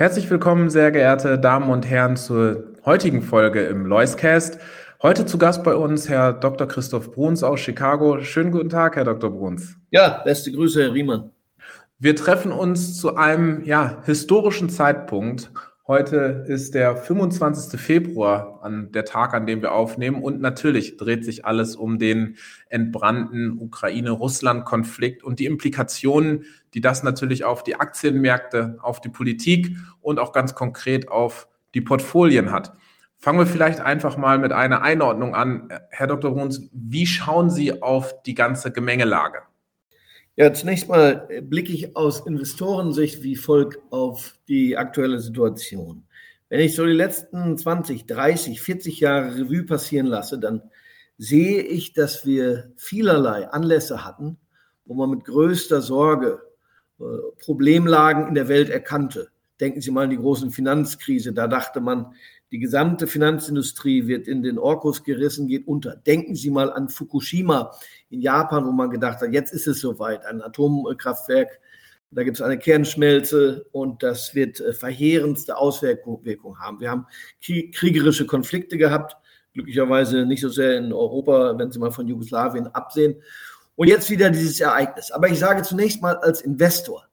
Herzlich willkommen, sehr geehrte Damen und Herren, zur heutigen Folge im Loiscast. Heute zu Gast bei uns Herr Dr. Christoph Bruns aus Chicago. Schönen guten Tag, Herr Dr. Bruns. Ja, beste Grüße, Herr Riemann. Wir treffen uns zu einem ja, historischen Zeitpunkt Heute ist der 25. Februar, an der Tag, an dem wir aufnehmen. Und natürlich dreht sich alles um den entbrannten Ukraine-Russland-Konflikt und die Implikationen, die das natürlich auf die Aktienmärkte, auf die Politik und auch ganz konkret auf die Portfolien hat. Fangen wir vielleicht einfach mal mit einer Einordnung an. Herr Dr. Bruns, wie schauen Sie auf die ganze Gemengelage? Ja, zunächst mal blicke ich aus Investorensicht wie folgt auf die aktuelle Situation. Wenn ich so die letzten 20, 30, 40 Jahre Revue passieren lasse, dann sehe ich, dass wir vielerlei Anlässe hatten, wo man mit größter Sorge äh, Problemlagen in der Welt erkannte. Denken Sie mal an die großen Finanzkrise. Da dachte man, die gesamte Finanzindustrie wird in den Orkus gerissen, geht unter. Denken Sie mal an Fukushima in Japan, wo man gedacht hat, jetzt ist es soweit, ein Atomkraftwerk, da gibt es eine Kernschmelze und das wird äh, verheerendste Auswirkungen haben. Wir haben kriegerische Konflikte gehabt, glücklicherweise nicht so sehr in Europa, wenn Sie mal von Jugoslawien absehen. Und jetzt wieder dieses Ereignis. Aber ich sage zunächst mal als Investor,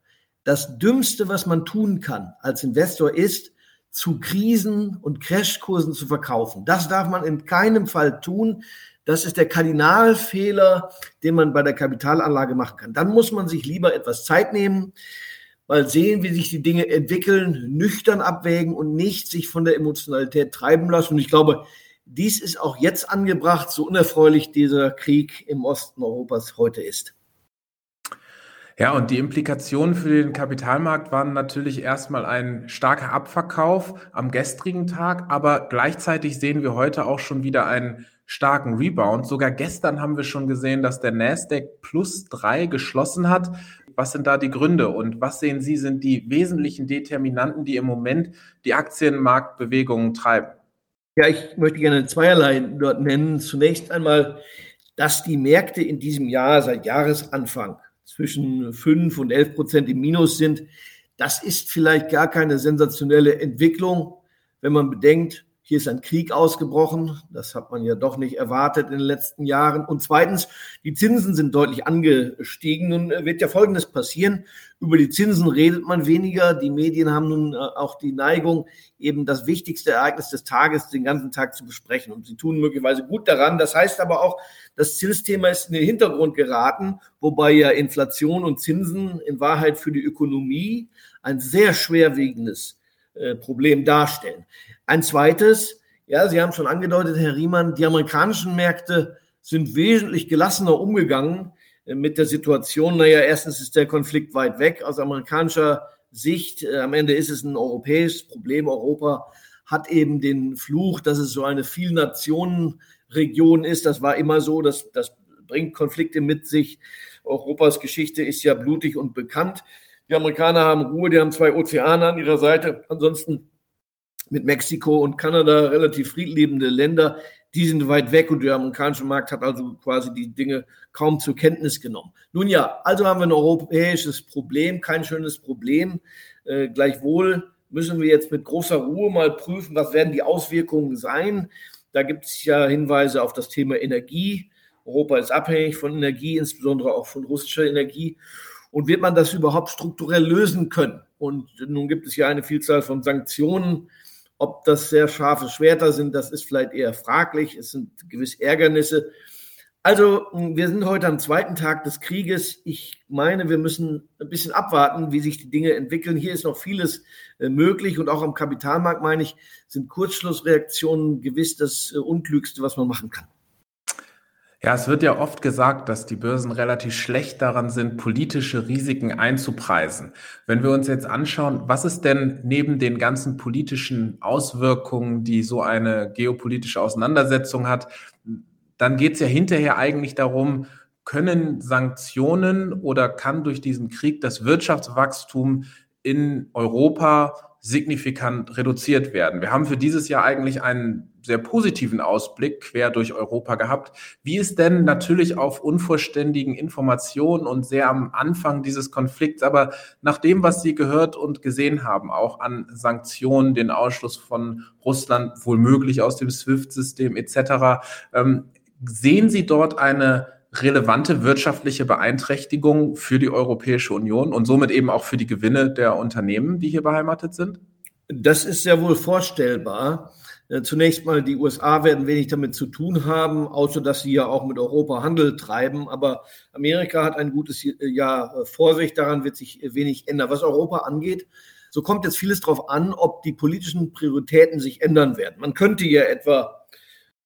das Dümmste, was man tun kann als Investor ist, zu Krisen und Crashkursen zu verkaufen. Das darf man in keinem Fall tun. Das ist der Kardinalfehler, den man bei der Kapitalanlage machen kann. Dann muss man sich lieber etwas Zeit nehmen, mal sehen, wie sich die Dinge entwickeln, nüchtern abwägen und nicht sich von der Emotionalität treiben lassen. Und ich glaube, dies ist auch jetzt angebracht, so unerfreulich dieser Krieg im Osten Europas heute ist. Ja, und die Implikationen für den Kapitalmarkt waren natürlich erstmal ein starker Abverkauf am gestrigen Tag, aber gleichzeitig sehen wir heute auch schon wieder einen starken Rebound. Sogar gestern haben wir schon gesehen, dass der Nasdaq plus drei geschlossen hat. Was sind da die Gründe und was sehen Sie sind die wesentlichen Determinanten, die im Moment die Aktienmarktbewegungen treiben? Ja, ich möchte gerne zweierlei dort nennen. Zunächst einmal, dass die Märkte in diesem Jahr seit Jahresanfang zwischen 5 und 11 Prozent im Minus sind. Das ist vielleicht gar keine sensationelle Entwicklung, wenn man bedenkt, hier ist ein Krieg ausgebrochen. Das hat man ja doch nicht erwartet in den letzten Jahren. Und zweitens, die Zinsen sind deutlich angestiegen. Nun wird ja Folgendes passieren. Über die Zinsen redet man weniger. Die Medien haben nun äh, auch die Neigung, eben das wichtigste Ereignis des Tages den ganzen Tag zu besprechen. Und sie tun möglicherweise gut daran. Das heißt aber auch, das Zinsthema ist in den Hintergrund geraten, wobei ja Inflation und Zinsen in Wahrheit für die Ökonomie ein sehr schwerwiegendes äh, Problem darstellen. Ein zweites, ja, Sie haben schon angedeutet, Herr Riemann, die amerikanischen Märkte sind wesentlich gelassener umgegangen äh, mit der Situation. Naja, erstens ist der Konflikt weit weg aus amerikanischer Sicht. Äh, am Ende ist es ein europäisches Problem. Europa hat eben den Fluch, dass es so eine Vielnationenregion ist. Das war immer so. Das, das bringt Konflikte mit sich. Europas Geschichte ist ja blutig und bekannt. Die Amerikaner haben Ruhe, die haben zwei Ozeane an ihrer Seite. Ansonsten mit Mexiko und Kanada relativ friedlebende Länder, die sind weit weg und der amerikanische Markt hat also quasi die Dinge kaum zur Kenntnis genommen. Nun ja, also haben wir ein europäisches Problem, kein schönes Problem. Äh, gleichwohl müssen wir jetzt mit großer Ruhe mal prüfen, was werden die Auswirkungen sein. Da gibt es ja Hinweise auf das Thema Energie. Europa ist abhängig von Energie, insbesondere auch von russischer Energie. Und wird man das überhaupt strukturell lösen können? Und nun gibt es ja eine Vielzahl von Sanktionen, ob das sehr scharfe Schwerter sind, das ist vielleicht eher fraglich. Es sind gewisse Ärgernisse. Also, wir sind heute am zweiten Tag des Krieges. Ich meine, wir müssen ein bisschen abwarten, wie sich die Dinge entwickeln. Hier ist noch vieles äh, möglich und auch am Kapitalmarkt, meine ich, sind Kurzschlussreaktionen gewiss das äh, Unklügste, was man machen kann. Ja, es wird ja oft gesagt, dass die Börsen relativ schlecht daran sind, politische Risiken einzupreisen. Wenn wir uns jetzt anschauen, was ist denn neben den ganzen politischen Auswirkungen, die so eine geopolitische Auseinandersetzung hat, dann geht es ja hinterher eigentlich darum, können Sanktionen oder kann durch diesen Krieg das Wirtschaftswachstum in Europa signifikant reduziert werden. Wir haben für dieses Jahr eigentlich einen sehr positiven Ausblick quer durch Europa gehabt. Wie ist denn natürlich auf unvollständigen Informationen und sehr am Anfang dieses Konflikts, aber nach dem, was Sie gehört und gesehen haben, auch an Sanktionen, den Ausschluss von Russland wohl aus dem SWIFT-System etc., ähm, sehen Sie dort eine relevante wirtschaftliche Beeinträchtigung für die Europäische Union und somit eben auch für die Gewinne der Unternehmen, die hier beheimatet sind? Das ist sehr wohl vorstellbar. Äh, zunächst mal, die USA werden wenig damit zu tun haben, außer dass sie ja auch mit Europa Handel treiben. Aber Amerika hat ein gutes Jahr vor sich, daran wird sich wenig ändern. Was Europa angeht, so kommt jetzt vieles darauf an, ob die politischen Prioritäten sich ändern werden. Man könnte ja etwa äh,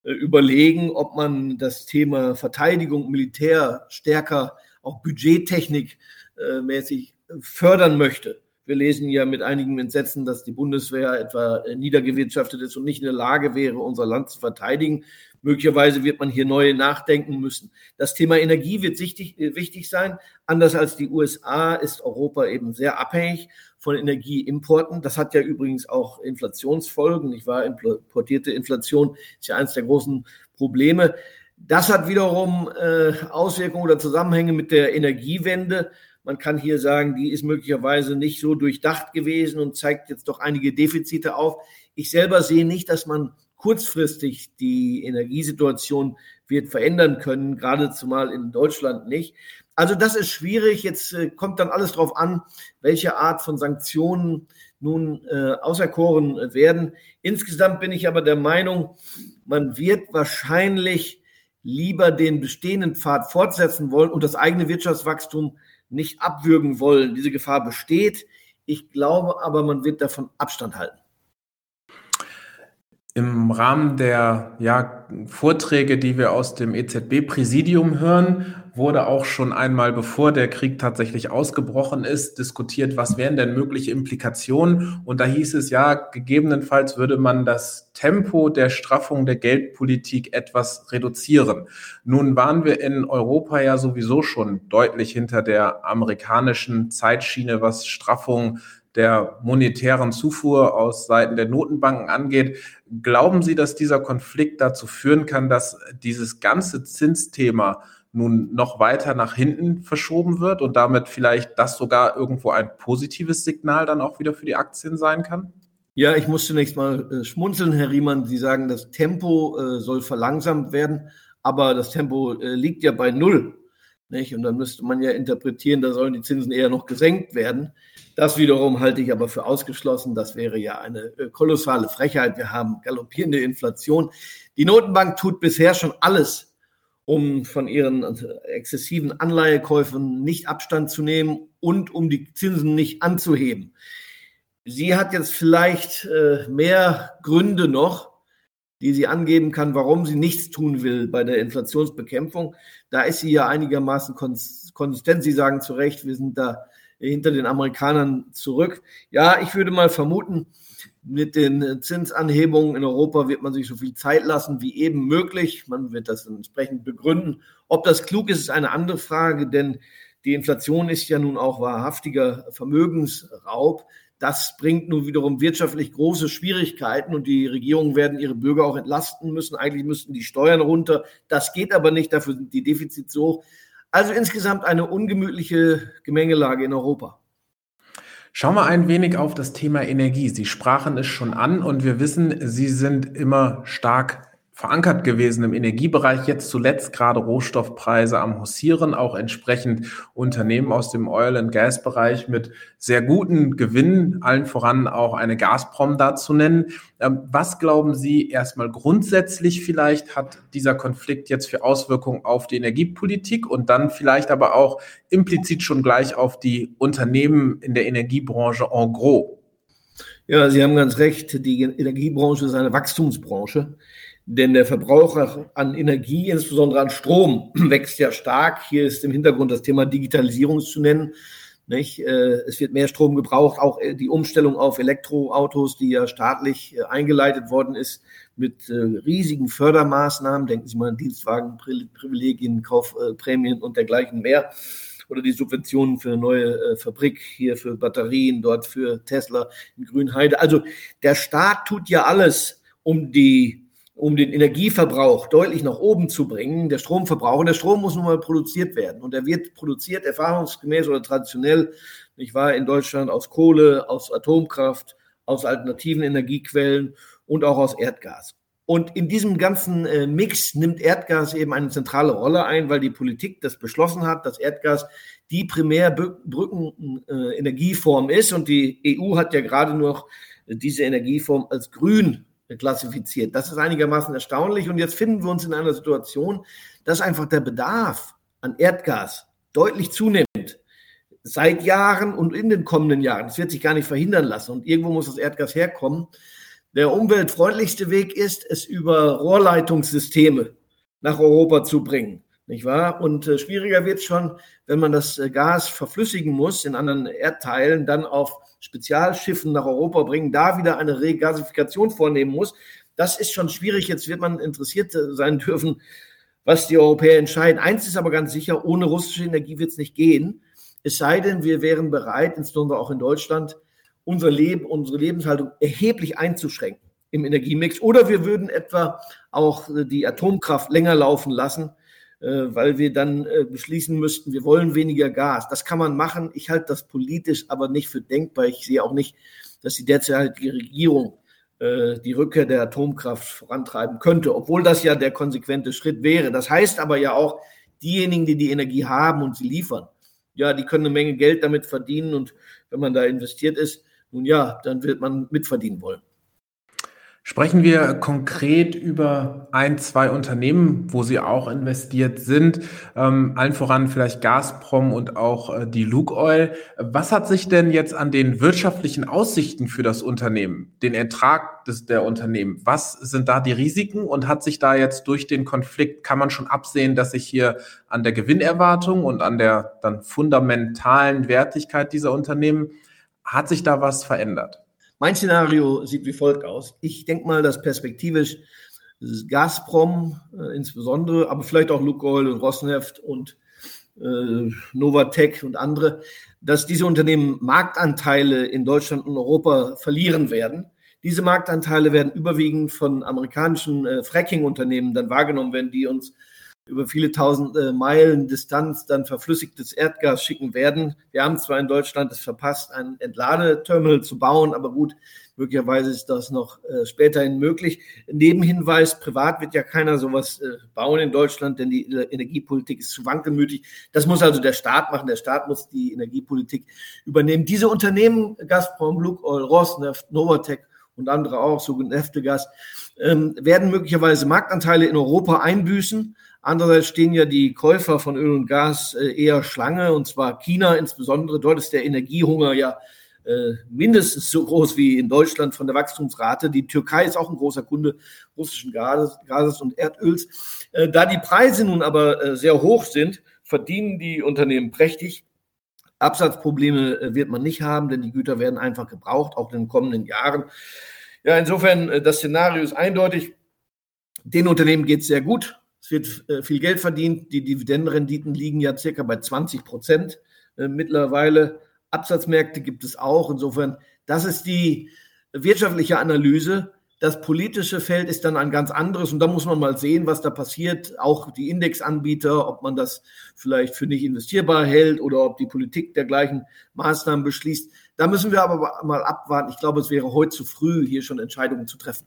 überlegen, ob man das Thema Verteidigung, Militär stärker auch budgettechnik äh, mäßig fördern möchte. Wir lesen ja mit einigem Entsetzen, dass die Bundeswehr etwa äh, niedergewirtschaftet ist und nicht in der Lage wäre, unser Land zu verteidigen. Möglicherweise wird man hier neu nachdenken müssen. Das Thema Energie wird wichtig, wichtig sein. Anders als die USA ist Europa eben sehr abhängig von Energieimporten. Das hat ja übrigens auch Inflationsfolgen. Ich war importierte Inflation ist ja eines der großen Probleme. Das hat wiederum äh, Auswirkungen oder Zusammenhänge mit der Energiewende. Man kann hier sagen, die ist möglicherweise nicht so durchdacht gewesen und zeigt jetzt doch einige Defizite auf. Ich selber sehe nicht, dass man kurzfristig die Energiesituation wird verändern können, gerade zumal in Deutschland nicht. Also das ist schwierig. Jetzt äh, kommt dann alles darauf an, welche Art von Sanktionen nun äh, auserkoren werden. Insgesamt bin ich aber der Meinung, man wird wahrscheinlich lieber den bestehenden Pfad fortsetzen wollen und das eigene Wirtschaftswachstum nicht abwürgen wollen. Diese Gefahr besteht. Ich glaube aber, man wird davon Abstand halten. Im Rahmen der ja, Vorträge, die wir aus dem EZB-Präsidium hören, wurde auch schon einmal, bevor der Krieg tatsächlich ausgebrochen ist, diskutiert, was wären denn mögliche Implikationen. Und da hieß es ja, gegebenenfalls würde man das Tempo der Straffung der Geldpolitik etwas reduzieren. Nun waren wir in Europa ja sowieso schon deutlich hinter der amerikanischen Zeitschiene, was Straffung der monetären Zufuhr aus Seiten der Notenbanken angeht. Glauben Sie, dass dieser Konflikt dazu führen kann, dass dieses ganze Zinsthema nun noch weiter nach hinten verschoben wird und damit vielleicht das sogar irgendwo ein positives Signal dann auch wieder für die Aktien sein kann? Ja, ich muss zunächst mal äh, schmunzeln, Herr Riemann. Sie sagen, das Tempo äh, soll verlangsamt werden, aber das Tempo äh, liegt ja bei Null. Nicht? Und dann müsste man ja interpretieren, da sollen die Zinsen eher noch gesenkt werden. Das wiederum halte ich aber für ausgeschlossen. Das wäre ja eine kolossale Frechheit. Wir haben galoppierende Inflation. Die Notenbank tut bisher schon alles, um von ihren exzessiven Anleihekäufen nicht Abstand zu nehmen und um die Zinsen nicht anzuheben. Sie hat jetzt vielleicht äh, mehr Gründe noch, die sie angeben kann, warum sie nichts tun will bei der Inflationsbekämpfung. Da ist sie ja einigermaßen konsistent. Sie sagen zu Recht, wir sind da hinter den Amerikanern zurück. Ja, ich würde mal vermuten, mit den Zinsanhebungen in Europa wird man sich so viel Zeit lassen wie eben möglich. Man wird das entsprechend begründen. Ob das klug ist, ist eine andere Frage, denn die Inflation ist ja nun auch wahrhaftiger Vermögensraub. Das bringt nun wiederum wirtschaftlich große Schwierigkeiten und die Regierungen werden ihre Bürger auch entlasten müssen. Eigentlich müssten die Steuern runter. Das geht aber nicht, dafür sind die Defizite so hoch. Also insgesamt eine ungemütliche Gemengelage in Europa. Schauen wir ein wenig auf das Thema Energie. Sie sprachen es schon an und wir wissen, Sie sind immer stark verankert gewesen im Energiebereich, jetzt zuletzt gerade Rohstoffpreise am Hussieren, auch entsprechend Unternehmen aus dem Oil- and Gas-Bereich mit sehr guten Gewinnen, allen voran auch eine Gazprom da zu nennen. Ähm, was glauben Sie erstmal grundsätzlich vielleicht hat dieser Konflikt jetzt für Auswirkungen auf die Energiepolitik und dann vielleicht aber auch implizit schon gleich auf die Unternehmen in der Energiebranche en gros? Ja, Sie haben ganz recht. Die Energiebranche ist eine Wachstumsbranche Denn der Verbrauch an Energie, insbesondere an Strom, wächst ja stark. Hier ist im Hintergrund das Thema Digitalisierung zu nennen. Nicht? Äh, es wird mehr Strom gebraucht, auch äh, die Umstellung auf Elektroautos, die ja staatlich äh, eingeleitet worden ist mit riesigen Fördermaßnahmen. Denken Sie mal an Dienstwagenprivilegien, Kaufprämien und dergleichen mehr. Oder die Subventionen für eine neue Fabrik hier für Batterien, dort für Tesla in Grünheide. Also der Staat tut ja alles, um die um den Energieverbrauch deutlich nach oben zu bringen, der Stromverbrauch. Und der Strom muss nun mal produziert werden. Und er wird produziert erfahrungsgemäß oder traditionell, ich war in Deutschland aus Kohle, aus Atomkraft, aus alternativen Energiequellen und auch aus Erdgas. Und in diesem ganzen äh, Mix nimmt Erdgas eben eine zentrale Rolle ein, weil die Politik das beschlossen hat, dass Erdgas die Primärbrückenenergieform äh, ist. Und die EU hat ja gerade noch diese Energieform als grün klassifiziert. Das ist einigermaßen erstaunlich. Und jetzt finden wir uns in einer Situation, dass einfach der Bedarf an Erdgas deutlich zunimmt. Seit Jahren und in den kommenden Jahren. Das wird sich gar nicht verhindern lassen. Und irgendwo muss das Erdgas herkommen. Der umweltfreundlichste Weg ist, es über Rohrleitungssysteme nach Europa zu bringen. Nicht wahr? Und äh, schwieriger wird es schon, wenn man das äh, Gas verflüssigen muss in anderen Erdteilen, dann auf Spezialschiffen nach Europa bringen, da wieder eine Regasifikation vornehmen muss. Das ist schon schwierig. Jetzt wird man interessiert sein dürfen, was die Europäer entscheiden. Eins ist aber ganz sicher, ohne russische Energie wird es nicht gehen. Es sei denn, wir wären bereit, insbesondere auch in Deutschland, unser Leben, unsere Lebenshaltung erheblich einzuschränken im Energiemix. Oder wir würden etwa auch die Atomkraft länger laufen lassen, äh, weil wir dann äh, beschließen müssten, wir wollen weniger Gas. Das kann man machen. Ich halte das politisch aber nicht für denkbar. Ich sehe auch nicht, dass die derzeitige Regierung äh, die Rückkehr der Atomkraft vorantreiben könnte, obwohl das ja der konsequente Schritt wäre. Das heißt aber ja auch, diejenigen, die die Energie haben und sie liefern, ja, die können eine Menge Geld damit verdienen und wenn man da investiert ist, nun ja, dann wird man mitverdienen wollen. Sprechen wir konkret über ein, zwei Unternehmen, wo Sie auch investiert sind, ähm, allen voran vielleicht Gazprom und auch äh, die Lukoil. Was hat sich denn jetzt an den wirtschaftlichen Aussichten für das Unternehmen, den Ertrag des, der Unternehmen, was sind da die Risiken und hat sich da jetzt durch den Konflikt, kann man schon absehen, dass sich hier an der Gewinnerwartung und an der dann fundamentalen Wertigkeit dieser Unternehmen, hat sich da was verändert? Mein Szenario sieht wie folgt aus. Ich denke mal, dass perspektivisch Gazprom äh, insbesondere, aber vielleicht auch Lukoil und Rosneft und äh, Novatec und andere, dass diese Unternehmen Marktanteile in Deutschland und Europa verlieren werden. Diese Marktanteile werden überwiegend von amerikanischen äh, Fracking-Unternehmen dann wahrgenommen werden, die uns über viele tausend äh, Meilen Distanz dann verflüssigtes Erdgas schicken werden. Wir haben zwar in Deutschland es verpasst, ein Entladeterminal zu bauen, aber gut, möglicherweise ist das noch äh, späterhin möglich. Nebenhinweis, privat wird ja keiner sowas äh, bauen in Deutschland, denn die äh, Energiepolitik ist zu wankelmütig. Das muss also der Staat machen. Der Staat muss die Energiepolitik übernehmen. Diese Unternehmen, Gazprom, Lukoil, Rosneft, Novatec und andere auch, so Neftegas, ähm, werden möglicherweise Marktanteile in Europa einbüßen Andererseits stehen ja die Käufer von Öl und Gas äh, eher Schlange, und zwar China insbesondere. Dort ist der Energiehunger ja äh, mindestens so groß wie in Deutschland von der Wachstumsrate. Die Türkei ist auch ein großer Kunde russischen Gases, Gases und Erdöls. Äh, da die Preise nun aber sehr hoch sind, verdienen die Unternehmen prächtig. Absatzprobleme wird man nicht haben, denn die Güter werden einfach gebraucht, auch in den kommenden Jahren. Ja, insofern, das Szenario ist eindeutig. Den Unternehmen geht es sehr gut. Es wird äh, viel Geld verdient. Die Dividendenrenditen liegen ja circa bei 20 Prozent äh, mittlerweile. Absatzmärkte gibt es auch. Insofern, das ist die wirtschaftliche Analyse. Das politische Feld ist dann ein ganz anderes und da muss man mal sehen, was da passiert. Auch die Indexanbieter, ob man das vielleicht für nicht investierbar hält oder ob die Politik dergleichen Maßnahmen beschließt. Da müssen wir aber mal abwarten. Ich glaube, es wäre heute zu früh, hier schon Entscheidungen zu treffen.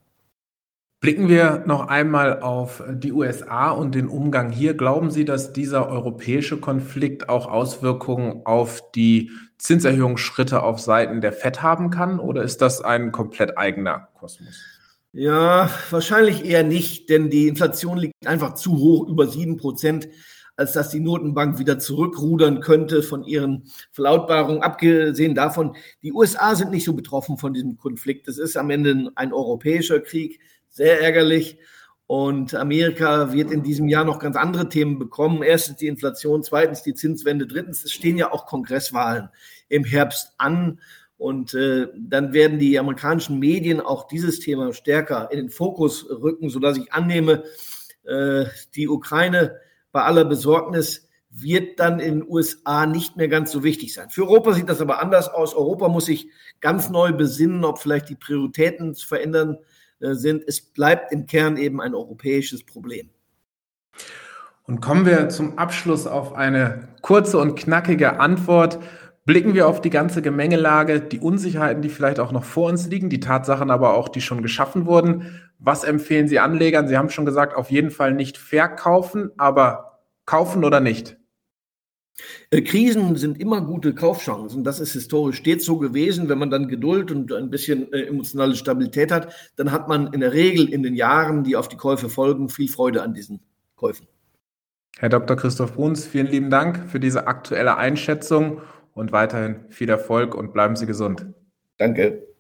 Blicken wir noch einmal auf die USA und den Umgang hier. Glauben Sie, dass dieser europäische Konflikt auch Auswirkungen auf die Zinserhöhungsschritte auf Seiten der FED haben kann oder ist das ein komplett eigener Kosmos? Ja, wahrscheinlich eher nicht, denn die Inflation liegt einfach zu hoch, über sieben Prozent, als dass die Notenbank wieder zurückrudern könnte von ihren Verlautbarungen. Abgesehen davon, die USA sind nicht so betroffen von diesem Konflikt. Es ist am Ende ein europäischer Krieg sehr ärgerlich. Und Amerika wird in diesem Jahr noch ganz andere Themen bekommen. Erstens die Inflation, zweitens die Zinswende, drittens, es stehen ja auch Kongresswahlen im Herbst an. Und äh, dann werden die amerikanischen Medien auch dieses Thema stärker in den Fokus rücken, sodass ich annehme, äh, die Ukraine bei aller Besorgnis wird dann in den USA nicht mehr ganz so wichtig sein. Für Europa sieht das aber anders aus. Europa muss sich ganz neu besinnen, ob vielleicht die Prioritäten zu verändern äh, sind. Es bleibt im Kern eben ein europäisches Problem. Und kommen wir zum Abschluss auf eine kurze und knackige Antwort. Blicken wir auf die ganze Gemengelage, die Unsicherheiten, die vielleicht auch noch vor uns liegen, die Tatsachen aber auch, die schon geschaffen wurden. Was empfehlen Sie Anlegern? Sie haben schon gesagt, auf jeden Fall nicht verkaufen, aber kaufen oder nicht? Äh, Krisen sind immer gute Kaufchancen. Das ist historisch stets so gewesen. Wenn man dann Geduld und ein bisschen äh, emotionale Stabilität hat, dann hat man in der Regel in den Jahren, die auf die Käufe folgen, viel Freude an diesen Käufen. Herr Dr. Christoph Bruns, vielen lieben Dank für diese aktuelle Einschätzung und weiterhin viel Erfolg und bleiben Sie gesund. Danke.